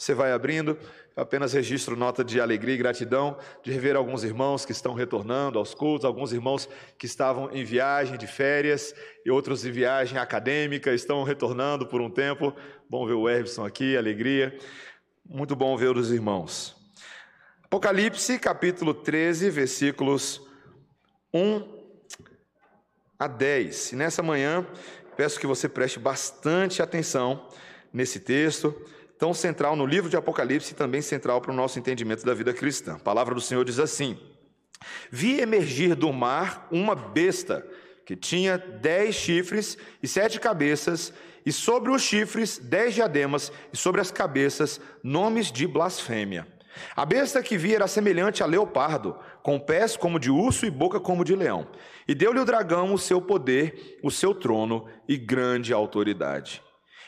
você vai abrindo. Eu apenas registro nota de alegria e gratidão de rever alguns irmãos que estão retornando aos cultos, alguns irmãos que estavam em viagem de férias e outros em viagem acadêmica, estão retornando por um tempo. Bom ver o Erbson aqui, alegria. Muito bom ver os irmãos. Apocalipse, capítulo 13, versículos 1 a 10. E nessa manhã, peço que você preste bastante atenção nesse texto tão central no livro de Apocalipse e também central para o nosso entendimento da vida cristã. A palavra do Senhor diz assim: Vi emergir do mar uma besta que tinha dez chifres e sete cabeças, e sobre os chifres dez diademas, e sobre as cabeças nomes de blasfêmia. A besta que vi era semelhante a leopardo, com pés como de urso e boca como de leão. E deu-lhe o dragão o seu poder, o seu trono e grande autoridade.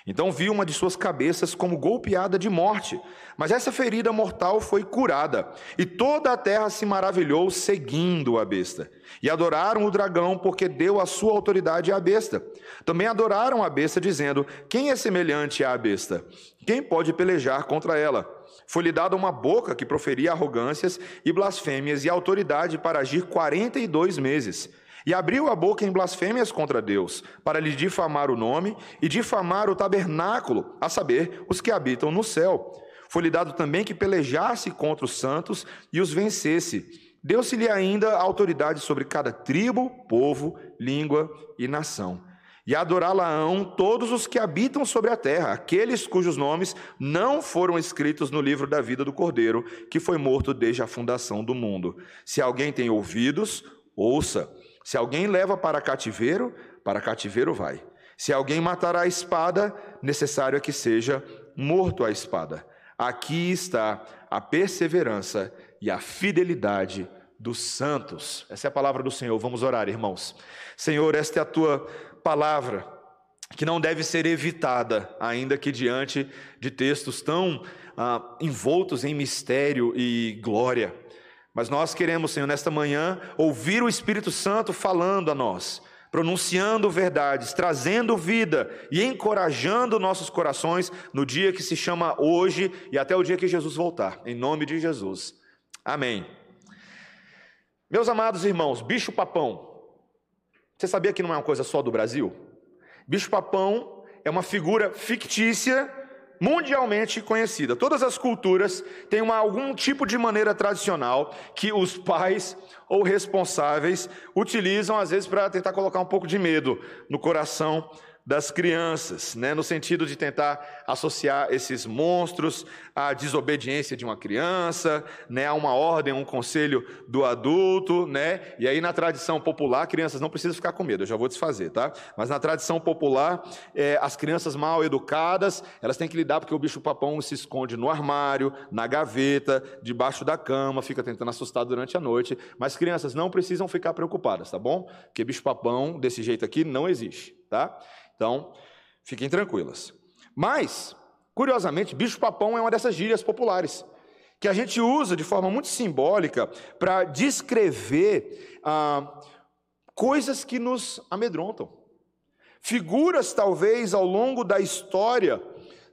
Então vi uma de suas cabeças como golpeada de morte, mas essa ferida mortal foi curada, e toda a terra se maravilhou seguindo a besta. E adoraram o dragão, porque deu a sua autoridade à besta. Também adoraram a besta, dizendo: Quem é semelhante à besta? Quem pode pelejar contra ela? Foi-lhe dada uma boca que proferia arrogâncias e blasfêmias, e autoridade para agir quarenta e dois meses. E abriu a boca em blasfêmias contra Deus, para lhe difamar o nome e difamar o tabernáculo, a saber, os que habitam no céu. Foi-lhe dado também que pelejasse contra os santos e os vencesse. Deu-se-lhe ainda autoridade sobre cada tribo, povo, língua e nação. E adorá-la-ão todos os que habitam sobre a terra, aqueles cujos nomes não foram escritos no livro da vida do Cordeiro, que foi morto desde a fundação do mundo. Se alguém tem ouvidos, ouça. Se alguém leva para cativeiro, para cativeiro vai. Se alguém matar a espada, necessário é que seja morto a espada. Aqui está a perseverança e a fidelidade dos santos. Essa é a palavra do Senhor. Vamos orar, irmãos. Senhor, esta é a tua palavra, que não deve ser evitada, ainda que diante de textos tão ah, envoltos em mistério e glória. Mas nós queremos, Senhor, nesta manhã, ouvir o Espírito Santo falando a nós, pronunciando verdades, trazendo vida e encorajando nossos corações no dia que se chama hoje e até o dia que Jesus voltar. Em nome de Jesus. Amém. Meus amados irmãos, bicho-papão. Você sabia que não é uma coisa só do Brasil? Bicho-papão é uma figura fictícia mundialmente conhecida. Todas as culturas têm uma, algum tipo de maneira tradicional que os pais ou responsáveis utilizam, às vezes, para tentar colocar um pouco de medo no coração das crianças, né, no sentido de tentar associar esses monstros à desobediência de uma criança, né, a uma ordem, um conselho do adulto, né? E aí na tradição popular, crianças não precisam ficar com medo, eu já vou desfazer, tá? Mas na tradição popular, é, as crianças mal educadas, elas têm que lidar porque o bicho-papão se esconde no armário, na gaveta, debaixo da cama, fica tentando assustar durante a noite. Mas crianças não precisam ficar preocupadas, tá bom? Porque bicho-papão desse jeito aqui não existe, tá? Então, fiquem tranquilas. Mas, curiosamente, bicho-papão é uma dessas gírias populares que a gente usa de forma muito simbólica para descrever ah, coisas que nos amedrontam. Figuras, talvez, ao longo da história,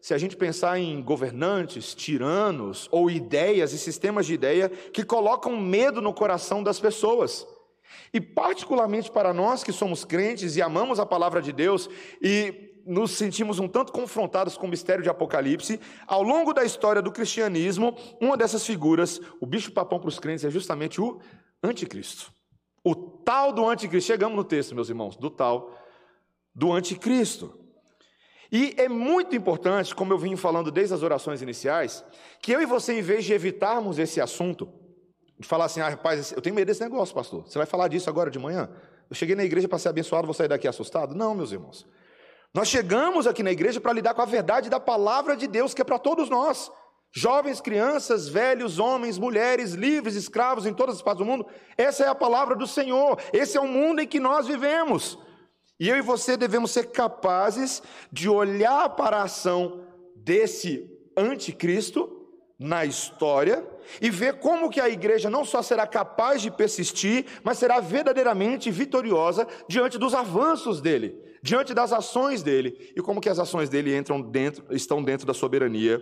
se a gente pensar em governantes, tiranos ou ideias e sistemas de ideia que colocam medo no coração das pessoas. E, particularmente para nós que somos crentes e amamos a palavra de Deus e nos sentimos um tanto confrontados com o mistério de Apocalipse, ao longo da história do cristianismo, uma dessas figuras, o bicho-papão para os crentes, é justamente o anticristo. O tal do anticristo. Chegamos no texto, meus irmãos, do tal do anticristo. E é muito importante, como eu vim falando desde as orações iniciais, que eu e você, em vez de evitarmos esse assunto, de falar assim, ah, rapaz, eu tenho medo desse negócio, pastor. Você vai falar disso agora de manhã? Eu cheguei na igreja para ser abençoado, vou sair daqui assustado? Não, meus irmãos. Nós chegamos aqui na igreja para lidar com a verdade da palavra de Deus, que é para todos nós. Jovens, crianças, velhos, homens, mulheres, livres, escravos em todas as partes do mundo. Essa é a palavra do Senhor. Esse é o mundo em que nós vivemos. E eu e você devemos ser capazes de olhar para a ação desse anticristo na história e ver como que a igreja não só será capaz de persistir, mas será verdadeiramente vitoriosa diante dos avanços dele, diante das ações dele e como que as ações dele entram dentro, estão dentro da soberania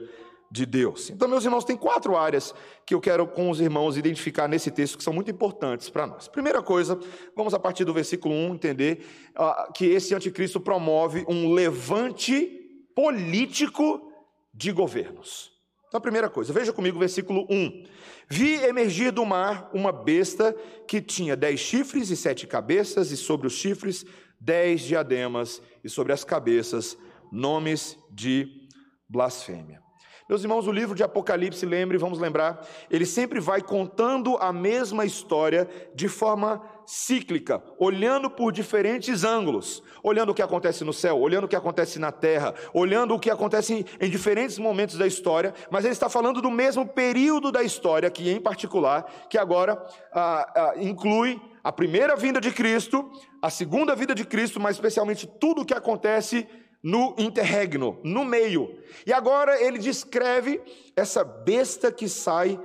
de Deus. Então, meus irmãos, tem quatro áreas que eu quero com os irmãos identificar nesse texto que são muito importantes para nós. Primeira coisa, vamos a partir do versículo 1 entender uh, que esse anticristo promove um levante político de governos. Então, a primeira coisa, veja comigo o versículo 1. Vi emergir do mar uma besta que tinha dez chifres e sete cabeças, e sobre os chifres dez diademas, e sobre as cabeças nomes de blasfêmia. Meus irmãos, o livro de Apocalipse, lembre, vamos lembrar, ele sempre vai contando a mesma história de forma cíclica, olhando por diferentes ângulos, olhando o que acontece no céu, olhando o que acontece na terra, olhando o que acontece em, diferentes momentos da história, mas ele está falando do mesmo período da história, que em particular, que agora ah, ah, inclui a primeira vinda de Cristo, a segunda vinda de Cristo, mas especialmente tudo o que acontece no interregno, no meio. E agora ele descreve essa besta que sai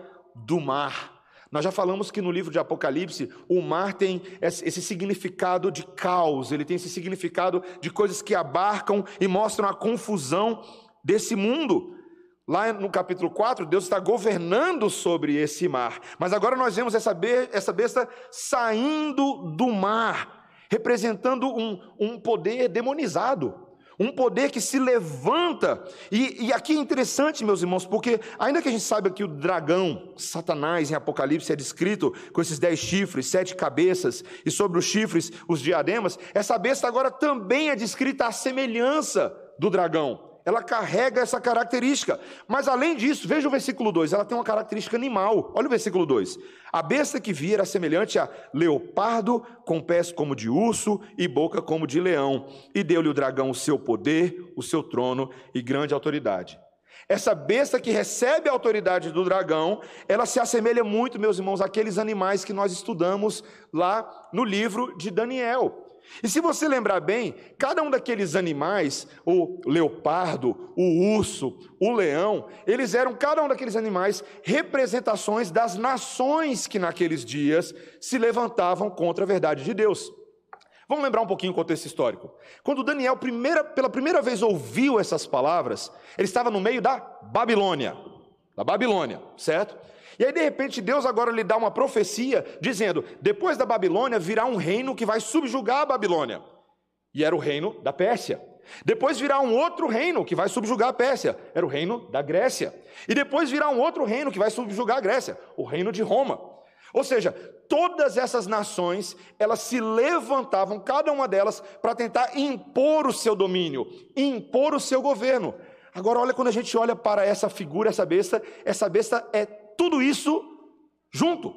do mar. Nós já falamos que no livro de Apocalipse, o mar tem esse significado de caos, ele tem esse significado de coisas que abarcam e mostram a confusão desse mundo. Lá no capítulo 4, Deus está governando sobre esse mar. Mas agora nós vemos essa besta saindo do mar, representando um, um poder demonizado um poder que se levanta. E, e, aqui é interessante, meus irmãos, porque ainda que a gente saiba que o dragão, Satanás, em Apocalipse é descrito com esses dez chifres, sete cabeças, e sobre os chifres os diademas, essa besta agora também é descrita à semelhança do dragão ela carrega essa característica. Mas além disso, veja o versículo 2, ela tem uma característica animal. Olha o versículo 2. A besta que via era semelhante a leopardo, com pés como de urso e boca como de leão. E deu-lhe o dragão o seu poder, o seu trono e grande autoridade. Essa besta que recebe a autoridade do dragão, ela se assemelha muito, meus irmãos, àqueles animais que nós estudamos lá no livro de Daniel. E se você lembrar bem, cada um daqueles animais, o leopardo, o urso, o leão, eles eram cada um daqueles animais representações das nações que naqueles dias se levantavam contra a verdade de Deus. Vamos lembrar um pouquinho o contexto histórico. Quando Daniel primeira, pela primeira vez ouviu essas palavras, ele estava no meio da Babilônia. Da Babilônia, certo? E aí, de repente, Deus agora lhe dá uma profecia dizendo: depois da Babilônia virá um reino que vai subjugar a Babilônia. E era o reino da Pérsia. Depois virá um outro reino que vai subjugar a Pérsia, era o reino da Grécia. E depois virá um outro reino que vai subjugar a Grécia, o reino de Roma. Ou seja, todas essas nações, elas se levantavam, cada uma delas, para tentar impor o seu domínio, impor o seu governo. Agora, olha quando a gente olha para essa figura, essa besta, essa besta é tudo isso junto.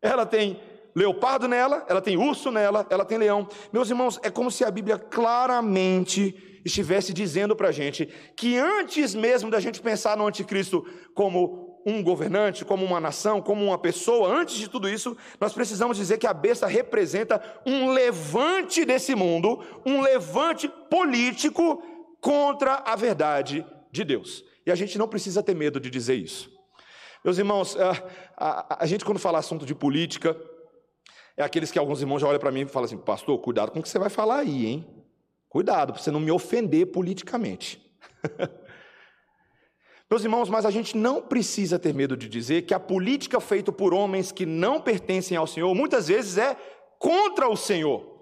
Ela tem leopardo nela, ela tem urso nela, ela tem leão. Meus irmãos, é como se a Bíblia claramente estivesse dizendo para a gente que antes mesmo da gente pensar no anticristo como um governante, como uma nação, como uma pessoa, antes de tudo isso, nós precisamos dizer que a besta representa um levante desse mundo, um levante político contra a verdade de Deus. E a gente não precisa ter medo de dizer isso. Meus irmãos, a, a, a gente quando fala assunto de política, é aqueles que alguns irmãos já olham para mim e falam assim, pastor, cuidado com o que você vai falar aí, hein? Cuidado, para você não me ofender politicamente. Meus irmãos, mas a gente não precisa ter medo de dizer que a política feita por homens que não pertencem ao Senhor, muitas vezes é contra o Senhor.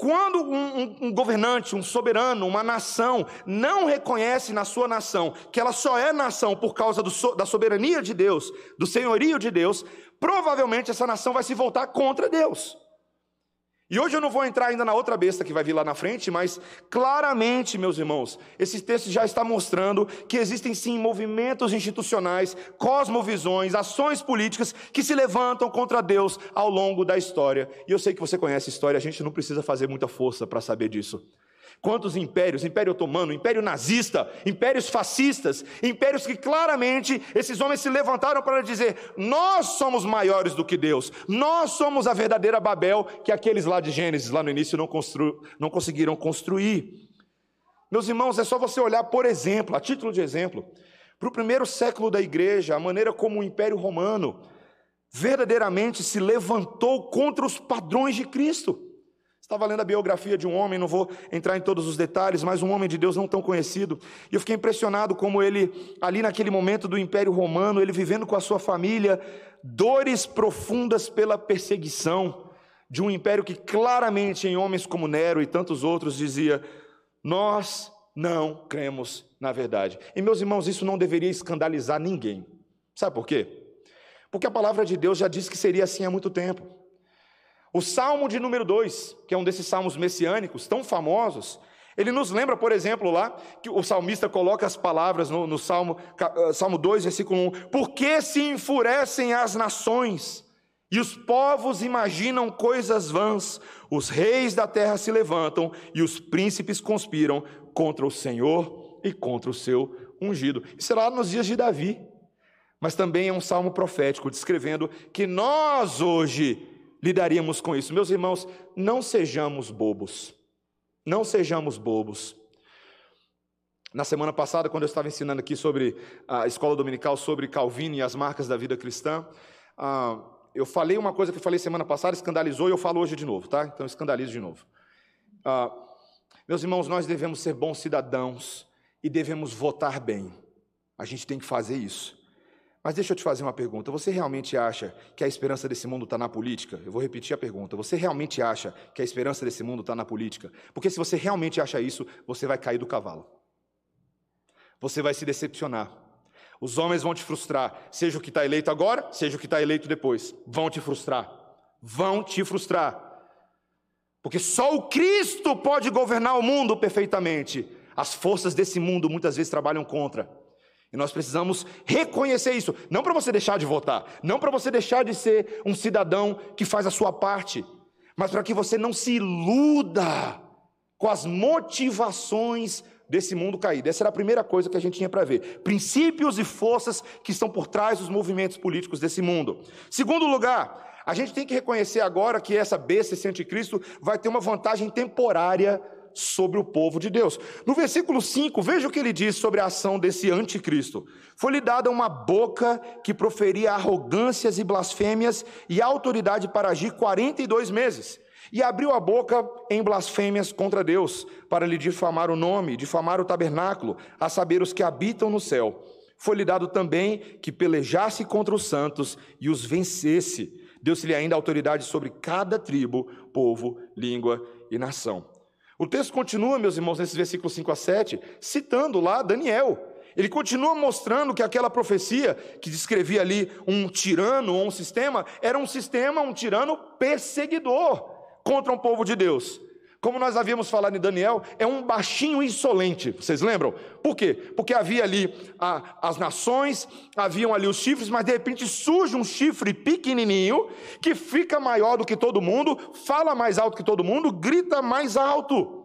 Quando um, um, um, governante, um soberano, uma nação não reconhece na sua nação que ela só é nação por causa do, da soberania de Deus, do senhorio de Deus, provavelmente essa nação vai se voltar contra Deus. E hoje eu não vou entrar ainda na outra besta que vai vir lá na frente, mas claramente, meus irmãos, esse texto já está mostrando que existem sim movimentos institucionais, cosmovisões, ações políticas que se levantam contra Deus ao longo da história. E eu sei que você conhece a história, a gente não precisa fazer muita força para saber disso. Quantos impérios, Império Otomano, Império Nazista, impérios fascistas, impérios que claramente esses homens se levantaram para dizer: nós somos maiores do que Deus, nós somos a verdadeira Babel que aqueles lá de Gênesis, lá no início, não, constru... não conseguiram construir. Meus irmãos, é só você olhar, por exemplo, a título de exemplo, para o primeiro século da igreja, a maneira como o Império Romano verdadeiramente se levantou contra os padrões de Cristo Estava lendo a biografia de um homem, não vou entrar em todos os detalhes, mas um homem de Deus não tão conhecido. E eu fiquei impressionado como ele, ali naquele momento do Império Romano, ele vivendo com a sua família, dores profundas pela perseguição de um império que claramente em homens como Nero e tantos outros dizia: Nós não cremos na verdade. E meus irmãos, isso não deveria escandalizar ninguém. Sabe por quê? Porque a palavra de Deus já disse que seria assim há muito tempo. O Salmo de número 2, que é um desses salmos messiânicos tão famosos, ele nos lembra, por exemplo, lá, que o salmista coloca as palavras no, no Salmo, uh, Salmo 2, versículo 1: Por que se enfurecem as nações e os povos imaginam coisas vãs? Os reis da terra se levantam e os príncipes conspiram contra o Senhor e contra o seu ungido. Isso é lá nos dias de Davi. Mas também é um salmo profético, descrevendo que nós hoje lidaríamos com isso. Meus irmãos, não sejamos bobos. Não sejamos bobos. Na semana passada, quando eu estava ensinando aqui sobre a escola dominical, sobre Calvino e as marcas da vida cristã, ah, eu falei uma coisa que eu falei semana passada, escandalizou e eu falo hoje de novo, tá? Então escandalizo de novo. Ah, meus irmãos, nós devemos ser bons cidadãos e devemos votar bem. A gente tem que fazer isso. Mas deixa eu te fazer uma pergunta. Você realmente acha que a esperança desse mundo está na política? Eu vou repetir a pergunta. Você realmente acha que a esperança desse mundo está na política? Porque se você realmente acha isso, você vai cair do cavalo. Você vai se decepcionar. Os homens vão te frustrar, seja o que está eleito agora, seja o que está eleito depois. Vão te frustrar. Vão te frustrar. Porque só o Cristo pode governar o mundo perfeitamente. As forças desse mundo muitas vezes trabalham contra. E nós precisamos reconhecer isso, não para você deixar de votar, não para você deixar de ser um cidadão que faz a sua parte, mas para que você não se iluda com as motivações desse mundo caído. Essa era a primeira coisa que a gente tinha para ver. Princípios e forças que estão por trás dos movimentos políticos desse mundo. Segundo lugar, a gente tem que reconhecer agora que essa besta, esse anticristo, vai ter uma vantagem temporária sobre o povo de Deus. No versículo 5, veja o que ele diz sobre a ação desse anticristo. Foi-lhe dada uma boca que proferia arrogâncias e blasfêmias e autoridade para agir 42 meses. E abriu a boca em blasfêmias contra Deus, para lhe difamar o nome, difamar o tabernáculo, a saber os que habitam no céu. Foi-lhe dado também que pelejasse contra os santos e os vencesse. Deu-se-lhe ainda autoridade sobre cada tribo, povo, língua e nação. O texto continua, meus irmãos, nesses versículos 5 a 7, citando lá Daniel. Ele continua mostrando que aquela profecia que descrevia ali um tirano ou um sistema, era um sistema, um tirano perseguidor contra um povo de Deus. Como nós havíamos falado em Daniel, é um baixinho insolente, vocês lembram? Por quê? Porque havia ali a, as nações, haviam ali os chifres, mas de repente surge um chifre pequenininho, que fica maior do que todo mundo, fala mais alto que todo mundo, grita mais alto.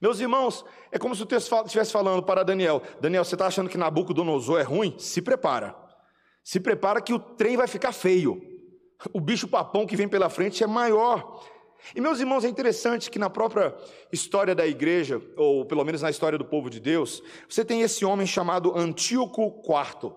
Meus irmãos, é como se o texto estivesse falando para Daniel: Daniel, você está achando que Nabucodonosor é ruim? Se prepara. Se prepara que o trem vai ficar feio. O bicho papão que vem pela frente é maior. E meus irmãos, é interessante que na própria história da igreja, ou pelo menos na história do povo de Deus, você tem esse homem chamado Antíoco IV.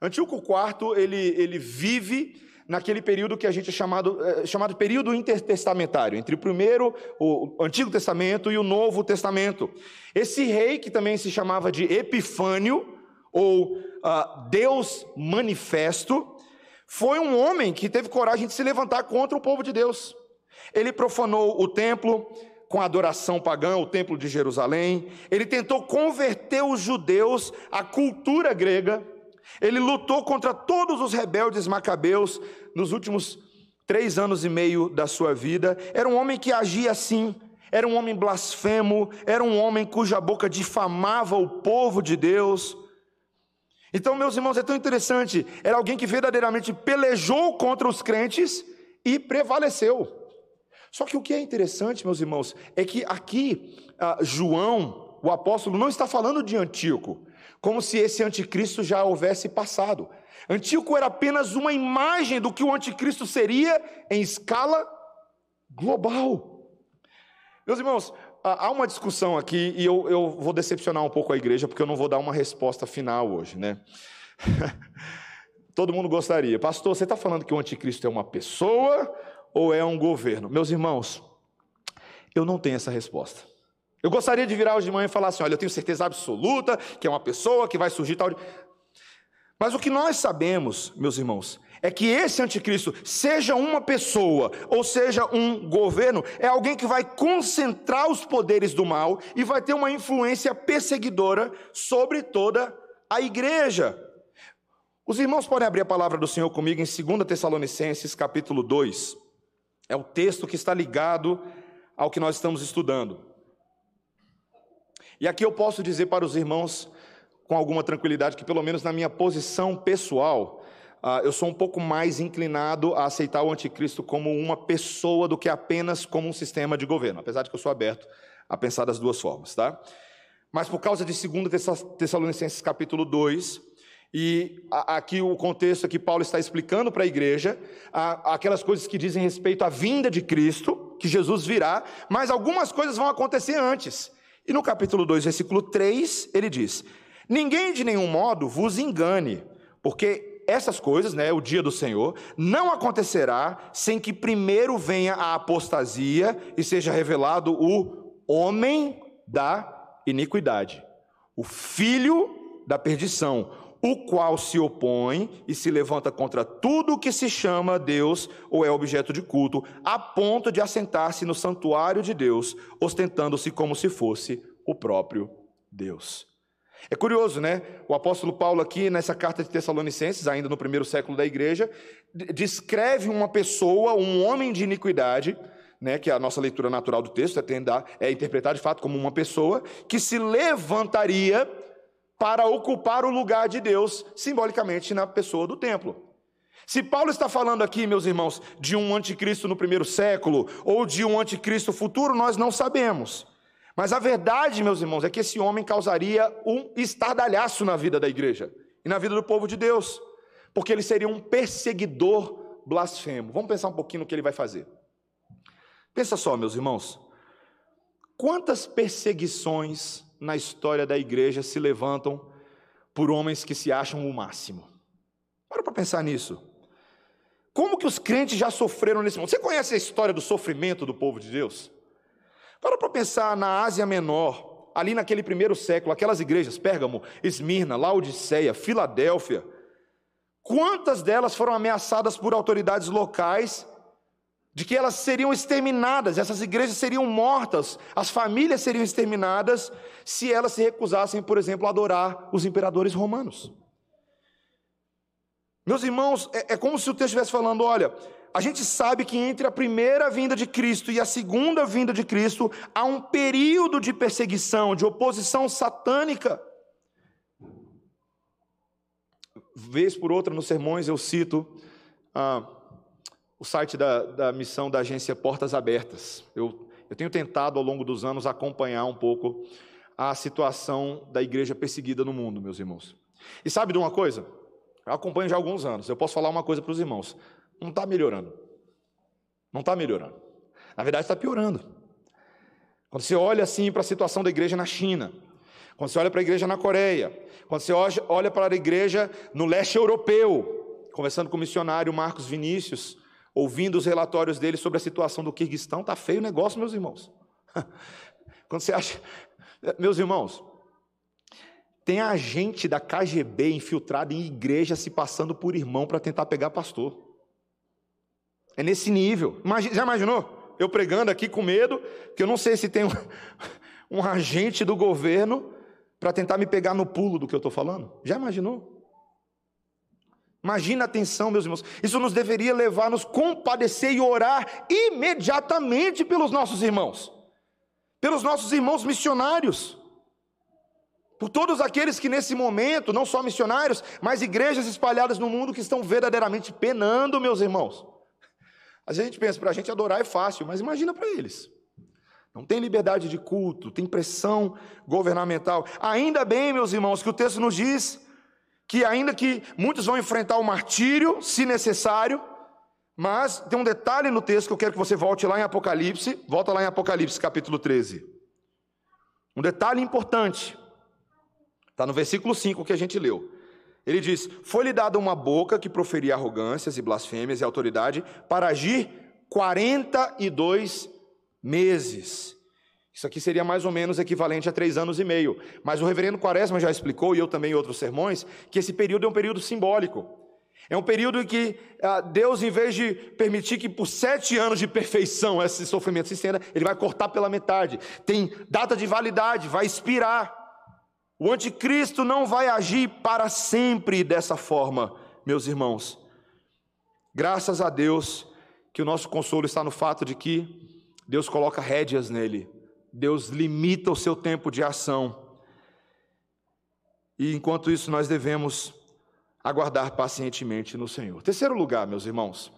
Antíoco IV, ele, ele vive naquele período que a gente é chamado, é, chamado período intertestamentário, entre o primeiro, o Antigo Testamento e o Novo Testamento. Esse rei, que também se chamava de Epifânio, ou uh, Deus Manifesto, foi um homem que teve coragem de se levantar contra o povo de Deus. Ele profanou o templo com adoração pagã, o templo de Jerusalém. Ele tentou converter os judeus à cultura grega. Ele lutou contra todos os rebeldes macabeus nos últimos três anos e meio da sua vida. Era um homem que agia assim. Era um homem blasfemo, era um homem cuja boca difamava o povo de Deus. Então, meus irmãos, é tão interessante. Era alguém que verdadeiramente pelejou contra os crentes e prevaleceu. Só que o que é interessante, meus irmãos, é que aqui ah, João, o apóstolo, não está falando de Antíoco, como se esse anticristo já houvesse passado. Antíoco era apenas uma imagem do que o anticristo seria em escala global. Meus irmãos, há uma discussão aqui, e eu, eu vou decepcionar um pouco a igreja, porque eu não vou dar uma resposta final hoje, né? Todo mundo gostaria. Pastor, você está falando que o anticristo é uma pessoa ou é um governo? Meus irmãos, Eu não tenho essa resposta. Eu gostaria de virar hoje de manhã e falar assim: olha, eu tenho certeza absoluta que é uma pessoa que vai surgir tal. Mas o que nós sabemos, meus irmãos, é que esse anticristo, seja uma pessoa ou seja um governo, é alguém que vai concentrar os poderes do mal e vai ter uma influência perseguidora sobre toda a igreja. Os irmãos podem abrir a palavra do Senhor comigo em 2 Tessalonicenses, capítulo 2. É o texto que está ligado ao que nós estamos estudando. E aqui eu posso dizer para os irmãos com alguma tranquilidade que, pelo menos na minha posição pessoal, uh, eu sou um pouco mais inclinado a aceitar o anticristo como uma pessoa do que apenas como um sistema de governo, apesar de que eu sou aberto a pensar das duas formas, tá? Mas por causa de 2 Tessalonicenses capítulo 2, e aqui o contexto que Paulo está explicando para a igreja, aquelas coisas que dizem respeito à vinda de Cristo, que Jesus virá, mas algumas coisas vão acontecer antes. E no capítulo 2, versículo 3, ele diz: Ninguém de nenhum modo vos engane, porque essas coisas, né, o dia do Senhor, não acontecerá sem que primeiro venha a apostasia e seja revelado o homem da iniquidade, o filho da perdição, o qual se opõe e se levanta contra tudo o que se chama Deus ou é objeto de culto, a ponto de assentar-se no santuário de Deus, ostentando-se como se fosse o próprio Deus. É curioso, né? O apóstolo Paulo, aqui nessa carta de Tessalonicenses, ainda no primeiro século da igreja, descreve uma pessoa, um homem de iniquidade, né, que é a nossa leitura natural do texto, é, tendar, é interpretar de fato como uma pessoa que se levantaria para ocupar o lugar de Deus, simbolicamente na pessoa do templo. Se Paulo está falando aqui, meus irmãos, de um anticristo no primeiro século ou de um anticristo futuro, nós não sabemos. Mas a verdade, meus irmãos, é que esse homem causaria um estardalhaço na vida da igreja e na vida do povo de Deus, porque ele seria um perseguidor blasfemo. Vamos pensar um pouquinho no que ele vai fazer. Pensa só, meus irmãos, quantas perseguições na história da igreja se levantam por homens que se acham o máximo? Para para pensar nisso. Como que os crentes já sofreram nesse mundo? Você conhece a história do sofrimento do povo de Deus? Para para pensar na Ásia Menor, ali naquele primeiro século, aquelas igrejas, Pérgamo, Esmirna, Laodiceia, Filadélfia, quantas delas foram ameaçadas por autoridades locais de que elas seriam exterminadas, essas igrejas seriam mortas, as famílias seriam exterminadas se elas se recusassem, por exemplo, a adorar os imperadores romanos. Meus irmãos, é, é como se o texto estivesse falando: olha, a gente sabe que entre a primeira vinda de Cristo e a segunda vinda de Cristo há um período de perseguição, de oposição satânica. Vez por outra, nos sermões, eu cito ah, o site da, da missão da agência Portas Abertas. Eu, eu tenho tentado, ao longo dos anos, acompanhar um pouco a situação da igreja perseguida no mundo, meus irmãos. E sabe de uma coisa? Eu acompanho já há alguns anos. Eu posso falar uma coisa para os irmãos não está melhorando. Não está melhorando. Na verdade, está piorando. Quando você olha assim para a situação da igreja na China, quando você olha para a igreja na Coreia, quando você olha para a igreja no leste europeu, conversando com o missionário Marcos Vinícius, ouvindo os relatórios dele sobre a situação do Kirguistão, está feio o negócio, meus irmãos. Quando você acha. Meus irmãos, tem agente da KGB infiltrado em igreja se passando por irmão para tentar pegar pastor. É nesse nível. Já imaginou? Eu pregando aqui com medo, que eu não sei se tem um, um agente do governo para tentar me pegar no pulo do que eu estou falando. Já imaginou? Imagina a atenção, meus irmãos. Isso nos deveria levar a nos compadecer e orar imediatamente pelos nossos irmãos, pelos nossos irmãos missionários, por todos aqueles que nesse momento, não só missionários, mas igrejas espalhadas no mundo que estão verdadeiramente penando, meus irmãos. Às vezes a gente pensa, para a gente adorar é fácil, mas imagina para eles. Não tem liberdade de culto, tem pressão governamental. Ainda bem, meus irmãos, que o texto nos diz que, ainda que muitos vão enfrentar o martírio, se necessário, mas tem um detalhe no texto que eu quero que você volte lá em Apocalipse, volta lá em Apocalipse capítulo 13. Um detalhe importante, está no versículo 5 que a gente leu. Ele diz: Foi-lhe dada uma boca que proferia arrogâncias e blasfêmias e autoridade para agir 42 meses. Isso aqui seria mais ou menos equivalente a três anos e meio. Mas o reverendo Quaresma já explicou, e eu também em outros sermões, que esse período é um período simbólico. É um período em que ah, Deus, em vez de permitir que por sete anos de perfeição esse sofrimento se estenda, Ele vai cortar pela metade. Tem data de validade, vai expirar. O anticristo não vai agir para sempre dessa forma, meus irmãos. Graças a Deus que o nosso consolo está no fato de que Deus coloca rédeas nele, Deus limita o seu tempo de ação. E enquanto isso, nós devemos aguardar pacientemente no Senhor. Terceiro lugar, meus irmãos,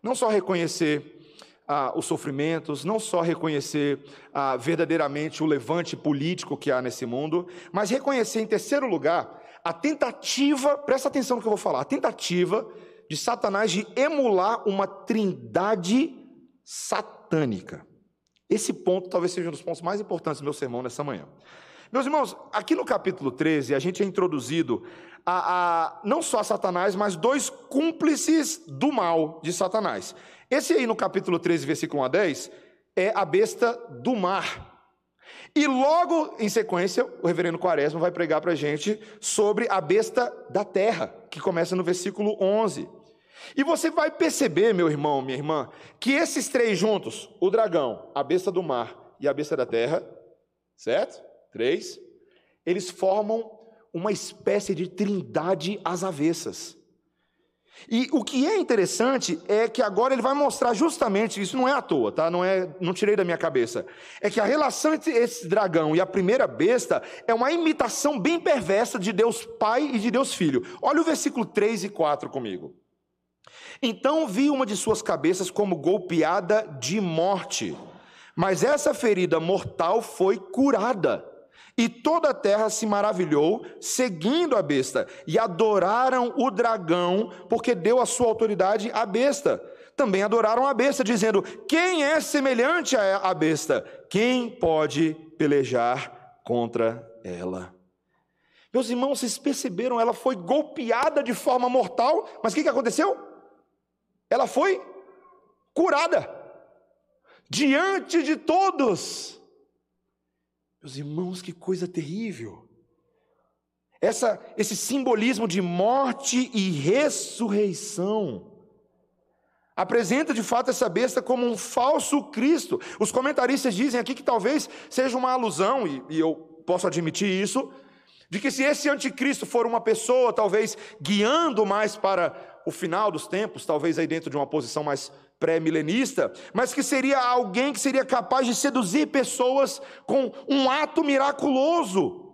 não só reconhecer ah, os sofrimentos, não só reconhecer ah, verdadeiramente o levante político que há nesse mundo, mas reconhecer, em terceiro lugar, a tentativa, presta atenção no que eu vou falar, a tentativa de Satanás de emular uma trindade satânica. Esse ponto talvez seja um dos pontos mais importantes do meu sermão nessa manhã. Meus irmãos, aqui no capítulo 13, a gente é introduzido a, a, não só a Satanás, mas dois cúmplices do mal de Satanás. Esse aí no capítulo 13, versículo 1 a 10, é a besta do mar. E logo em sequência, o reverendo Quaresma vai pregar para a gente sobre a besta da terra, que começa no versículo 11. E você vai perceber, meu irmão, minha irmã, que esses três juntos, o dragão, a besta do mar e a besta da terra, certo? Três, eles formam uma espécie de trindade às avessas. E o que é interessante é que agora ele vai mostrar justamente, isso não é à toa, tá? Não é, não tirei da minha cabeça. É que a relação entre esse dragão e a primeira besta é uma imitação bem perversa de Deus Pai e de Deus Filho. Olha o versículo 3 e 4 comigo. Então vi uma de suas cabeças como golpeada de morte, mas essa ferida mortal foi curada. E toda a terra se maravilhou, seguindo a besta, e adoraram o dragão, porque deu a sua autoridade à besta. Também adoraram a besta, dizendo: Quem é semelhante à besta? Quem pode pelejar contra ela? Meus irmãos, vocês perceberam? Ela foi golpeada de forma mortal, mas o que, que aconteceu? Ela foi curada diante de todos. Meus irmãos, que coisa terrível. Essa, esse simbolismo de morte e ressurreição apresenta de fato essa besta como um falso Cristo. Os comentaristas dizem aqui que talvez seja uma alusão, e, e eu posso admitir isso, de que se esse anticristo for uma pessoa, talvez guiando mais para o final dos tempos, talvez aí dentro de uma posição mais pré-milenista, mas que seria alguém que seria capaz de seduzir pessoas com um ato miraculoso.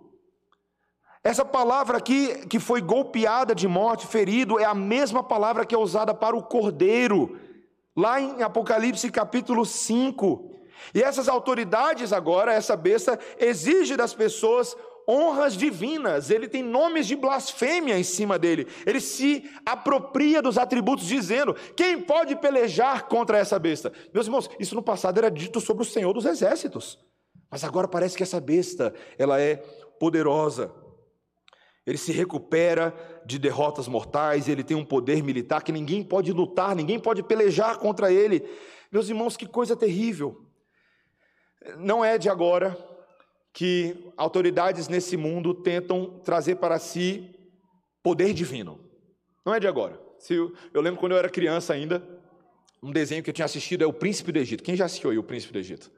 Essa palavra aqui, que foi golpeada de morte, ferido, é a mesma palavra que é usada para o cordeiro, lá em Apocalipse capítulo 5. E essas autoridades agora, essa besta, exige das pessoas honras divinas, ele tem nomes de blasfêmia em cima dele. Ele se apropria dos atributos, dizendo: quem pode pelejar contra essa besta? Meus irmãos, isso no passado era dito sobre o Senhor dos Exércitos, mas agora parece que essa besta ela é poderosa. Ele se recupera de derrotas mortais, ele tem um poder militar que ninguém pode lutar, ninguém pode pelejar contra ele. Meus irmãos, que coisa terrível. Não é de agora, que autoridades nesse mundo tentam trazer para si poder divino. Não é de agora. Eu lembro quando eu era criança ainda, um desenho que eu tinha assistido é O Príncipe do Egito. Quem já assistiu aí O Príncipe do Egito?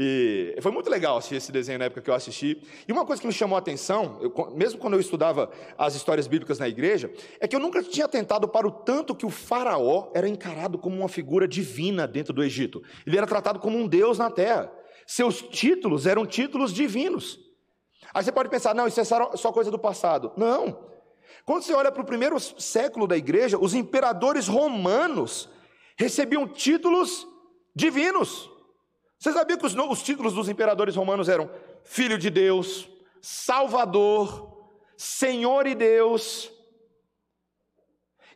E foi muito legal assistir esse desenho na época que eu assisti. E uma coisa que me chamou a atenção, eu, mesmo quando eu estudava as histórias bíblicas na igreja, é que eu nunca tinha atentado para o tanto que o faraó era encarado como uma figura divina dentro do Egito. Ele era tratado como um deus na terra. Seus títulos eram títulos divinos. Aí você pode pensar, não, isso é só coisa do passado. Não. Quando você olha para o primeiro século da igreja, os imperadores romanos recebiam títulos divinos. Você sabia que os, os títulos dos imperadores romanos eram Filho de Deus, Salvador, Senhor e Deus,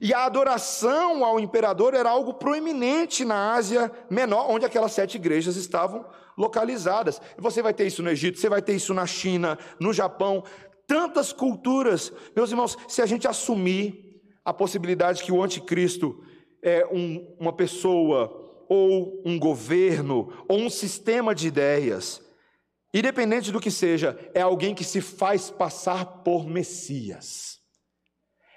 e a adoração ao imperador era algo proeminente na Ásia Menor, onde aquelas sete igrejas estavam localizadas. Você vai ter isso no Egito, você vai ter isso na China, no Japão, tantas culturas. Meus irmãos, se a gente assumir a possibilidade que o anticristo é um, uma pessoa, ou um governo, ou um sistema de ideias, independente do que seja, é alguém que se faz passar por Messias.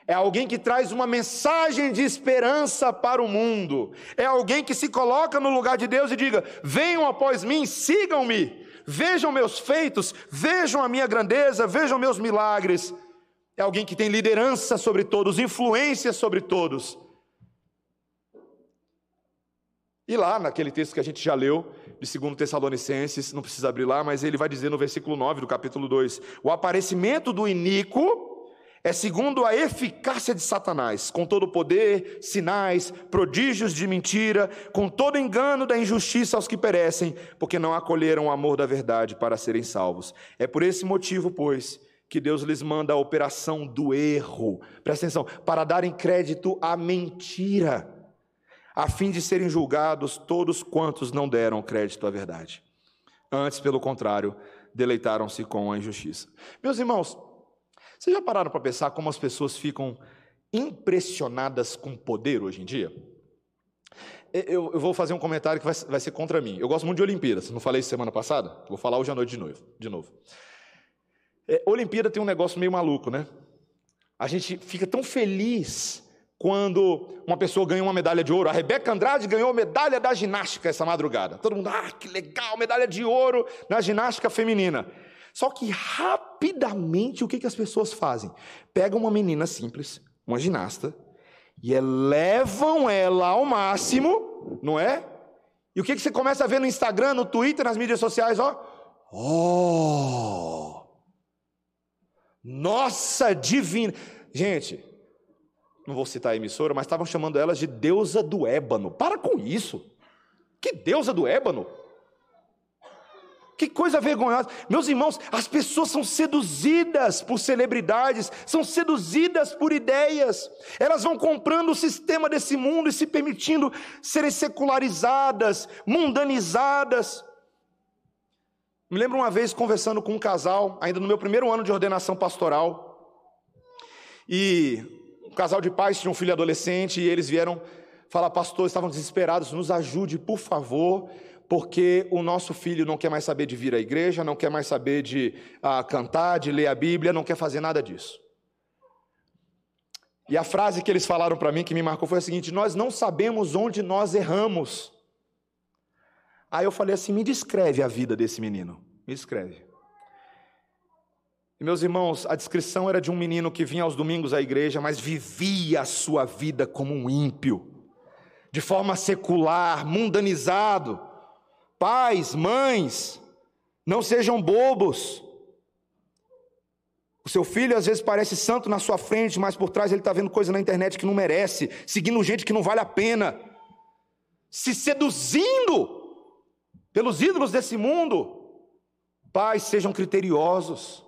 É alguém que traz uma mensagem de esperança para o mundo. É alguém que se coloca no lugar de Deus e diga: venham após mim, sigam-me, vejam meus feitos, vejam a minha grandeza, vejam meus milagres. É alguém que tem liderança sobre todos, influência sobre todos. E lá, naquele texto que a gente já leu, de 2 Tessalonicenses, não precisa abrir lá, mas ele vai dizer no versículo 9 do capítulo 2: O aparecimento do iníquo é segundo a eficácia de Satanás, com todo o poder, sinais, prodígios de mentira, com todo engano da injustiça aos que perecem, porque não acolheram o amor da verdade para serem salvos. É por esse motivo, pois, que Deus lhes manda a operação do erro, presta atenção, para darem crédito à mentira, a fim de serem julgados todos quantos não deram crédito à verdade. Antes, pelo contrário, deleitaram-se com a injustiça. Meus irmãos, vocês já pararam para pensar como as pessoas ficam impressionadas com poder hoje em dia? Eu, eu vou fazer um comentário que vai, vai, ser contra mim. Eu gosto muito de Olimpíadas, não falei semana passada? Vou falar hoje à noite de novo. De novo. É, Olimpíada tem um negócio meio maluco, né? A gente fica tão feliz quando uma pessoa ganha uma medalha de ouro. A Rebeca Andrade ganhou medalha da ginástica essa madrugada. Todo mundo, ah, que legal, medalha de ouro na ginástica feminina. Só que rapidamente o que, que as pessoas fazem? Pegam uma menina simples, uma ginasta, e elevam ela ao máximo, não é? E o que, que você começa a ver no Instagram, no Twitter, nas mídias sociais? Ó, oh! Nossa divina! Gente, não vou citar a emissora, mas estavam chamando elas de deusa do ébano. Para com isso! Que deusa do ébano? Que coisa vergonhosa. Meus irmãos, as pessoas são seduzidas por celebridades, são seduzidas por ideias. Elas vão comprando o sistema desse mundo e se permitindo serem secularizadas, mundanizadas. Me lembro uma vez conversando com um casal, ainda no meu primeiro ano de ordenação pastoral, e um casal de pais tinha um filho adolescente e eles vieram falar, pastor, estavam desesperados, nos ajude, por favor porque o nosso filho não quer mais saber de vir à igreja, não quer mais saber de ah, cantar, de ler a Bíblia, não quer fazer nada disso. E a frase que eles falaram para mim, que me marcou, foi a seguinte: Nós não sabemos onde nós erramos. Aí eu falei assim: Me descreve a vida desse menino, me descreve. E meus irmãos, a descrição era de um menino que vinha aos domingos à igreja, mas vivia a sua vida como um ímpio, de forma secular, mundanizado Pais, mães, não sejam bobos. O seu filho às vezes parece santo na sua frente, mas por trás ele está vendo coisa na internet que não merece, seguindo gente que não vale a pena, se seduzindo pelos ídolos desse mundo. Pais, sejam criteriosos.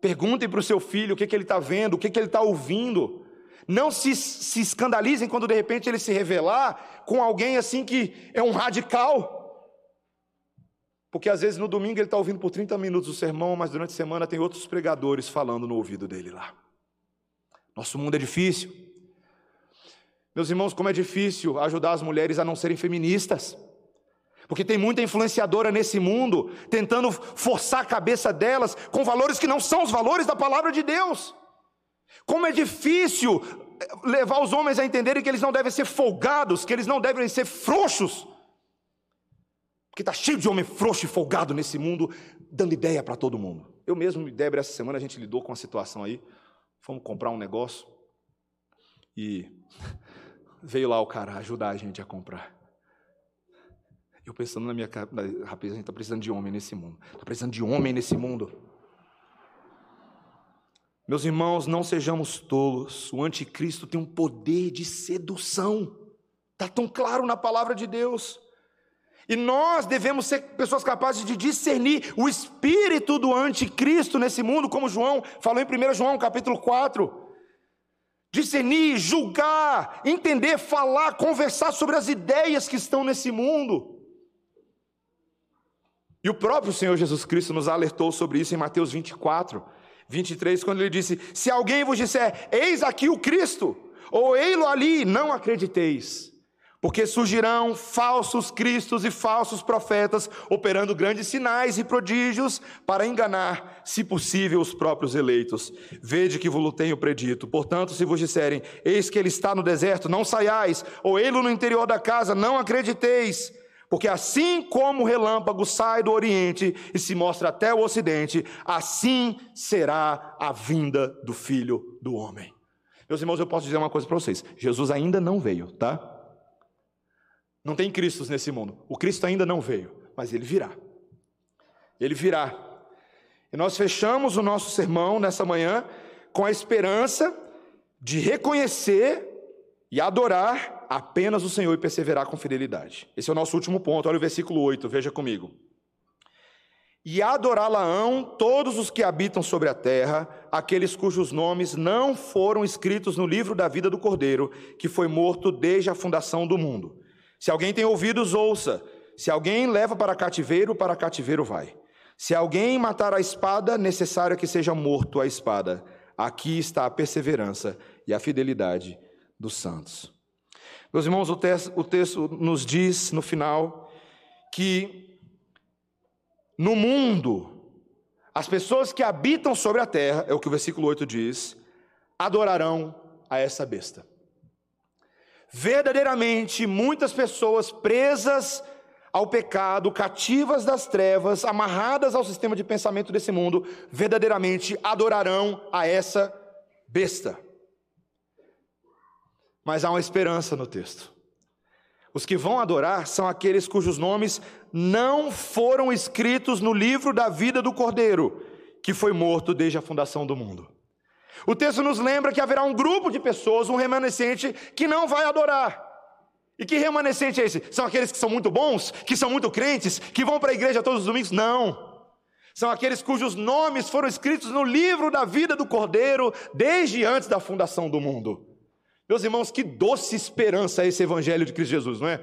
Perguntem para o seu filho o que, que ele está vendo, o que, que ele está ouvindo. Não se, se escandalizem quando de repente ele se revelar com alguém assim que é um radical. Porque às vezes no domingo ele está ouvindo por 30 minutos o sermão, mas durante a semana tem outros pregadores falando no ouvido dele lá. Nosso mundo é difícil. Meus irmãos, como é difícil ajudar as mulheres a não serem feministas. Porque tem muita influenciadora nesse mundo tentando forçar a cabeça delas com valores que não são os valores da palavra de Deus. Como é difícil levar os homens a entenderem que eles não devem ser folgados, que eles não devem ser frouxos, porque está cheio de homem frouxo e folgado nesse mundo, dando ideia para todo mundo. Eu mesmo Débora, essa semana, a gente lidou com uma situação aí. Fomos comprar um negócio e veio lá o cara ajudar a gente a comprar. Eu pensando na minha rapaz, a gente está precisando de homem nesse mundo. Está precisando de homem nesse mundo. Meus irmãos, não sejamos tolos. O anticristo tem um poder de sedução. Está tão claro na palavra de Deus. E nós devemos ser pessoas capazes de discernir o espírito do anticristo nesse mundo, como João falou em 1 João capítulo 4. Discernir, julgar, entender, falar, conversar sobre as ideias que estão nesse mundo. E o próprio Senhor Jesus Cristo nos alertou sobre isso em Mateus 24, 23, quando ele disse: Se alguém vos disser, eis aqui o Cristo, ou ei-lo ali, não acrediteis Porque surgirão falsos cristos e falsos profetas, operando grandes sinais e prodígios para enganar, se possível, os próprios eleitos. Vede que vos tenho predito. Portanto, se vos disserem, eis que ele está no deserto, não saiais, ou ele no interior da casa, não acrediteis. Porque assim como o relâmpago sai do oriente e se mostra até o ocidente, assim será a vinda do filho do homem. Meus irmãos, eu posso dizer uma coisa para vocês: Jesus ainda não veio, tá? Não tem Cristos nesse mundo. O Cristo ainda não veio, mas ele virá. Ele virá. E nós fechamos o nosso sermão nessa manhã com a esperança de reconhecer e adorar apenas o Senhor e perseverar com fidelidade. Esse é o nosso último ponto. Olha o versículo 8, veja comigo. E adorá-la-ão todos os que habitam sobre a terra, aqueles cujos nomes não foram escritos no livro da vida do Cordeiro, que foi morto desde a fundação do mundo. Se alguém tem ouvidos, ouça. Se alguém leva para cativeiro, para cativeiro vai. Se alguém matar a espada, necessário que seja morto a espada. Aqui está a perseverança e a fidelidade dos santos. Meus irmãos, o texto, o texto nos diz no final que no mundo, as pessoas que habitam sobre a terra, é o que o versículo 8 diz, adorarão a essa besta verdadeiramente muitas pessoas presas ao pecado, cativas das trevas, amarradas ao sistema de pensamento desse mundo, verdadeiramente adorarão a essa besta. Mas há uma esperança no texto. Os que vão adorar são aqueles cujos nomes não foram escritos no livro da vida do Cordeiro, que foi morto desde a fundação do mundo. O texto nos lembra que haverá um grupo de pessoas, um remanescente, que não vai adorar. E que remanescente é esse? São aqueles que são muito bons, que são muito crentes, que vão para a igreja todos os domingos? Não. São aqueles cujos nomes foram escritos no livro da vida do Cordeiro desde antes da fundação do mundo. Meus irmãos, que doce esperança é esse evangelho de Cristo Jesus, não é?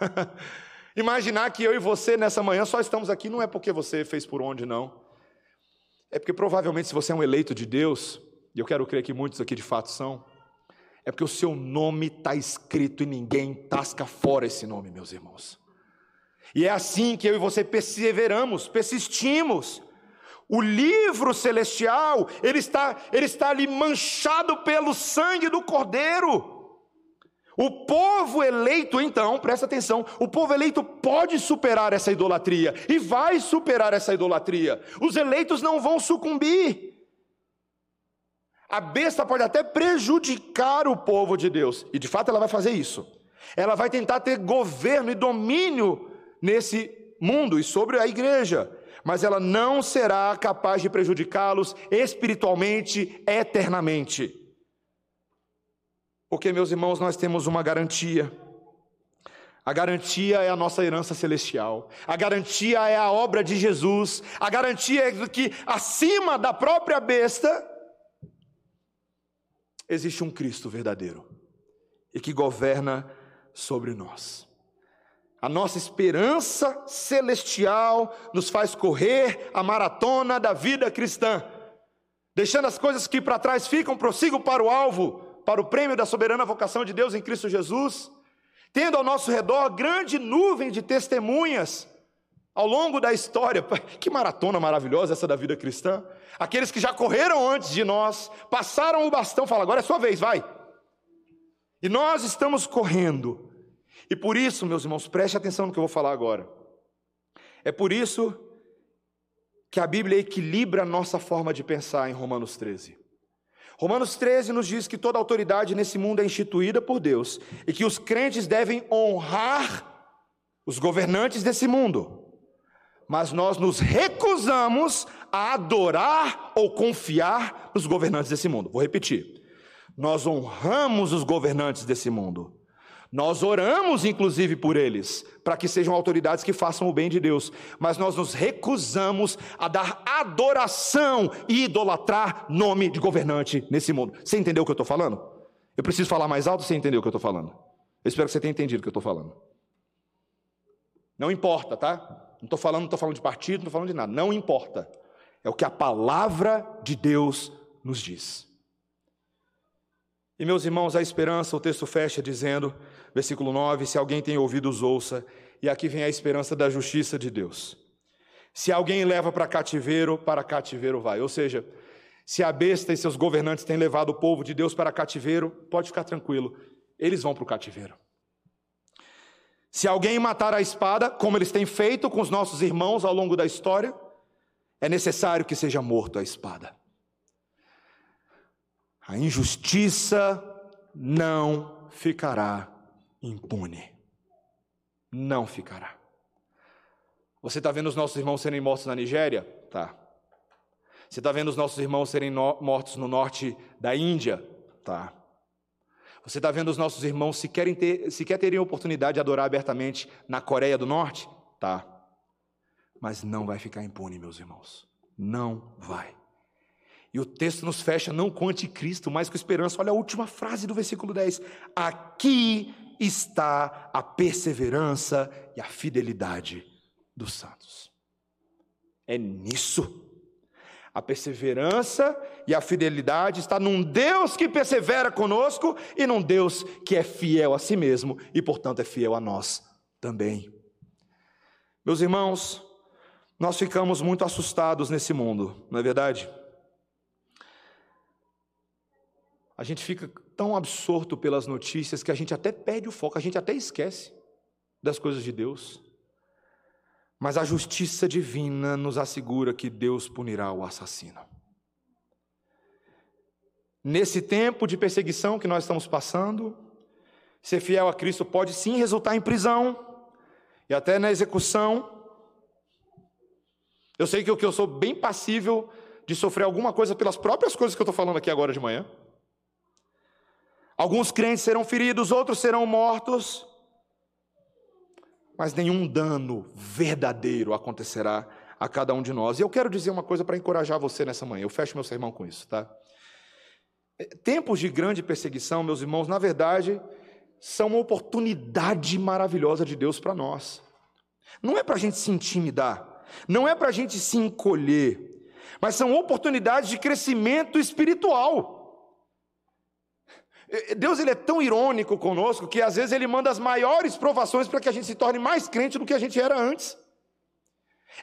Imaginar que eu e você nessa manhã só estamos aqui não é porque você fez por onde, não. É porque provavelmente se você é um eleito de Deus, e eu quero crer que muitos aqui de fato são, é porque o seu nome está escrito e ninguém tasca fora esse nome, meus irmãos. E é assim que eu e você perseveramos, persistimos. O livro celestial, ele está, ele está ali manchado pelo sangue do Cordeiro. O povo eleito, então, presta atenção, o povo eleito pode superar essa idolatria e vai superar essa idolatria. Os eleitos não vão sucumbir. A besta pode até prejudicar o povo de Deus, e de fato ela vai fazer isso. Ela vai tentar ter governo e domínio nesse mundo e sobre a igreja, mas ela não será capaz de prejudicá-los espiritualmente, eternamente. Porque, meus irmãos, nós temos uma garantia. A garantia é a nossa herança celestial. A garantia é a obra de Jesus. A garantia é que, acima da própria besta, existe um Cristo verdadeiro e que governa sobre nós. A nossa esperança celestial nos faz correr a maratona da vida cristã, deixando as coisas que para trás ficam, prossigo para o alvo, para o prêmio da soberana vocação de Deus em Cristo Jesus, tendo ao nosso redor grande nuvem de testemunhas ao longo da história. Que maratona maravilhosa essa da vida cristã. Aqueles que já correram antes de nós, passaram o bastão, fala, agora é sua vez, vai. E nós estamos correndo. E por isso, meus irmãos, preste atenção no que eu vou falar agora. É por isso que a Bíblia equilibra a nossa forma de pensar em Romanos 13. Romanos 13 nos diz que toda autoridade nesse mundo é instituída por Deus e que os crentes devem honrar os governantes desse mundo mas nós nos recusamos a adorar ou confiar nos governantes desse mundo. Vou repetir. Nós honramos os governantes desse mundo. Nós oramos, inclusive, por eles, para que sejam autoridades que façam o bem de Deus, mas nós nos recusamos a dar adoração e idolatrar nome de governante nesse mundo. Você entendeu o que eu estou falando? Eu preciso falar mais alto, você entendeu o que eu estou falando? Eu espero que você tenha entendido o que eu estou falando. Não importa, tá? Não estou falando, não estou falando de partido, não estou falando de nada. Não importa. É o que a palavra de Deus nos diz. E meus irmãos, a esperança, o texto fecha dizendo, versículo 9: se alguém tem ouvidos, ouça. E aqui vem a esperança da justiça de Deus. Se alguém leva para cativeiro, para cativeiro vai. Ou seja, se a besta e seus governantes têm levado o povo de Deus para cativeiro, pode ficar tranquilo, eles vão para o cativeiro. Se alguém matar a espada, como eles têm feito com os nossos irmãos ao longo da história, é necessário que seja morto a espada. A injustiça não ficará impune. Não ficará. Você está vendo os nossos irmãos serem mortos na Nigéria? Tá. Você está vendo os nossos irmãos serem no mortos no norte da Índia? Tá. Você está vendo os nossos irmãos se querem ter, se quer terem oportunidade de adorar abertamente na Coreia do Norte? Tá. Mas não vai ficar impune, meus irmãos. Não vai. E o texto nos fecha não com anticristo, mas com esperança. Olha a última frase do versículo 10. Aqui está a perseverança e a fidelidade dos santos. É nisso. A perseverança e a fidelidade está num Deus que persevera conosco e num Deus que é fiel a si mesmo e, portanto, é fiel a nós também. Meus irmãos, nós ficamos muito assustados nesse mundo, não é verdade? A gente fica tão absorto pelas notícias que a gente até perde o foco, a gente até esquece das coisas de Deus. Mas a justiça divina nos assegura que Deus punirá o assassino. Nesse tempo de perseguição que nós estamos passando, ser fiel a Cristo pode sim resultar em prisão e até na execução. Eu sei que eu sou bem passível de sofrer alguma coisa pelas próprias coisas que eu estou falando aqui agora de manhã. Alguns crentes serão feridos, outros serão mortos mas nenhum dano verdadeiro acontecerá a cada um de nós. E eu quero dizer uma coisa para encorajar você nessa manhã. Eu fecho meu sermão com isso, tá? É, tempos de grande perseguição, meus irmãos, na verdade, são uma oportunidade maravilhosa de Deus para nós. Não é para a gente se intimidar, não é para a gente se encolher, mas são oportunidades de crescimento espiritual. Deus ele é tão irônico conosco que às vezes ele manda as maiores provações para que a gente se torne mais crente do que a gente era antes.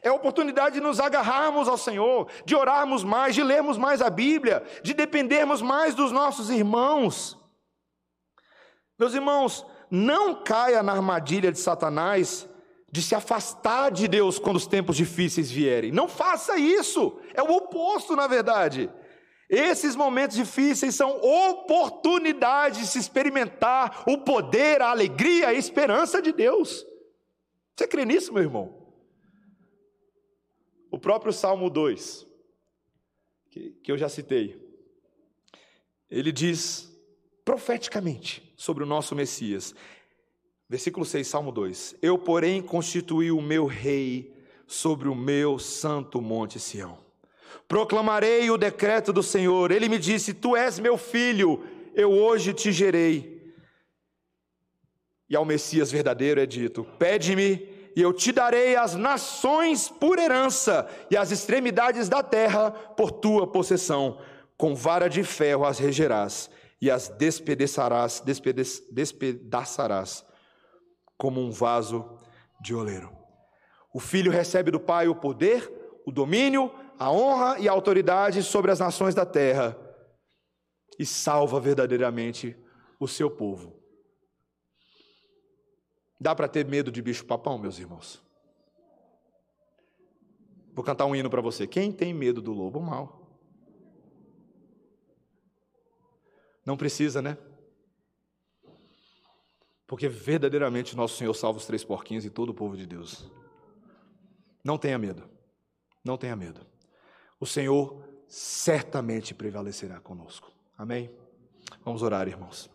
É a oportunidade de nos agarrarmos ao Senhor, de orarmos mais, de lermos mais a Bíblia, de dependermos mais dos nossos irmãos. Meus irmãos, não caia na armadilha de Satanás de se afastar de Deus quando os tempos difíceis vierem. Não faça isso. É o oposto, na verdade. Esses momentos difíceis são oportunidades de se experimentar o poder, a alegria, a esperança de Deus. Você crê nisso, meu irmão? O próprio Salmo 2, que, que eu já citei, ele diz profeticamente sobre o nosso Messias. Versículo 6, Salmo 2: Eu, porém, constituí o meu rei sobre o meu santo monte Sião proclamarei o decreto do Senhor. Ele me disse: Tu és meu filho, eu hoje te gerei. E ao Messias verdadeiro é dito: Pede-me, e eu te darei as nações por herança, e as extremidades da terra por tua possessão. Com vara de ferro as regerás, e as despedaçarás, despedaçarás como um vaso de oleiro. O filho recebe do pai o poder, o domínio, a honra e a autoridade sobre as nações da terra e salva verdadeiramente o seu povo. Dá para ter medo de bicho-papão, meus irmãos? Vou cantar um hino para você. Quem tem medo do lobo mau? Não precisa, né? Porque verdadeiramente nosso Senhor salva os três porquinhos e todo o povo de Deus. Não tenha medo. Não tenha medo o Senhor certamente prevalecerá conosco. Amém? Vamos orar, irmãos.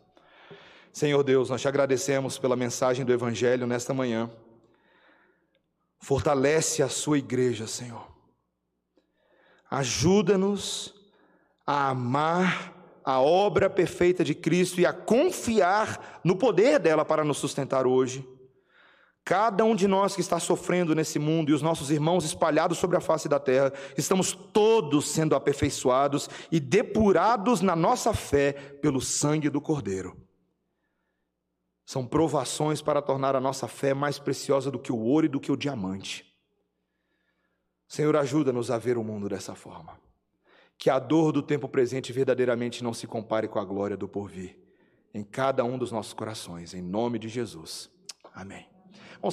Senhor Deus, nós te agradecemos pela mensagem do Evangelho nesta manhã. Fortalece a sua igreja, Senhor. Ajuda-nos a amar a obra perfeita de Cristo e a confiar no poder dela para nos sustentar hoje cada um de nós que está sofrendo nesse mundo e os nossos irmãos espalhados sobre a face da terra, estamos todos sendo aperfeiçoados e depurados na nossa fé pelo sangue do Cordeiro. São provações para tornar a nossa fé mais preciosa do que o ouro e do que o diamante. Senhor, ajuda-nos a ver o mundo dessa forma. Que a dor do tempo presente verdadeiramente não se compare com a glória do porvir em cada um dos nossos corações, em nome de Jesus. Amém.